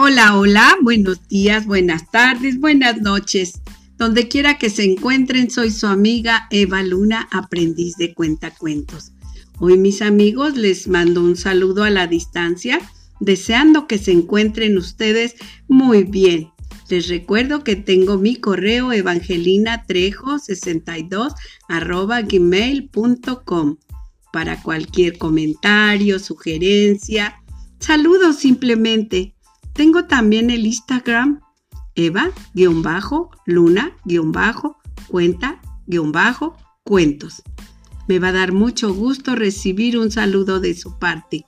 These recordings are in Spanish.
Hola, hola, buenos días, buenas tardes, buenas noches. Donde quiera que se encuentren, soy su amiga Eva Luna, aprendiz de cuentacuentos. Hoy mis amigos les mando un saludo a la distancia, deseando que se encuentren ustedes muy bien. Les recuerdo que tengo mi correo evangelinatrejo62 arroba gmail.com para cualquier comentario, sugerencia, saludos simplemente. Tengo también el Instagram Eva-Luna-Cuenta-Cuentos. Me va a dar mucho gusto recibir un saludo de su parte.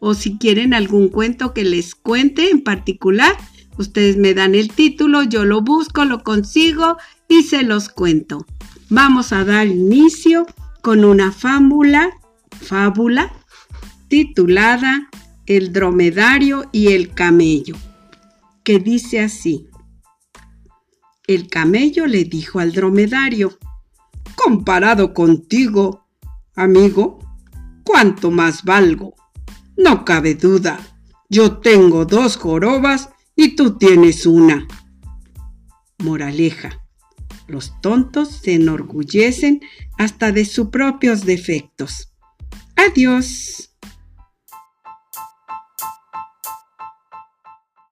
O si quieren algún cuento que les cuente en particular, ustedes me dan el título, yo lo busco, lo consigo y se los cuento. Vamos a dar inicio con una fábula, fábula titulada el dromedario y el camello, que dice así. El camello le dijo al dromedario, comparado contigo, amigo, ¿cuánto más valgo? No cabe duda, yo tengo dos jorobas y tú tienes una. Moraleja. Los tontos se enorgullecen hasta de sus propios defectos. Adiós.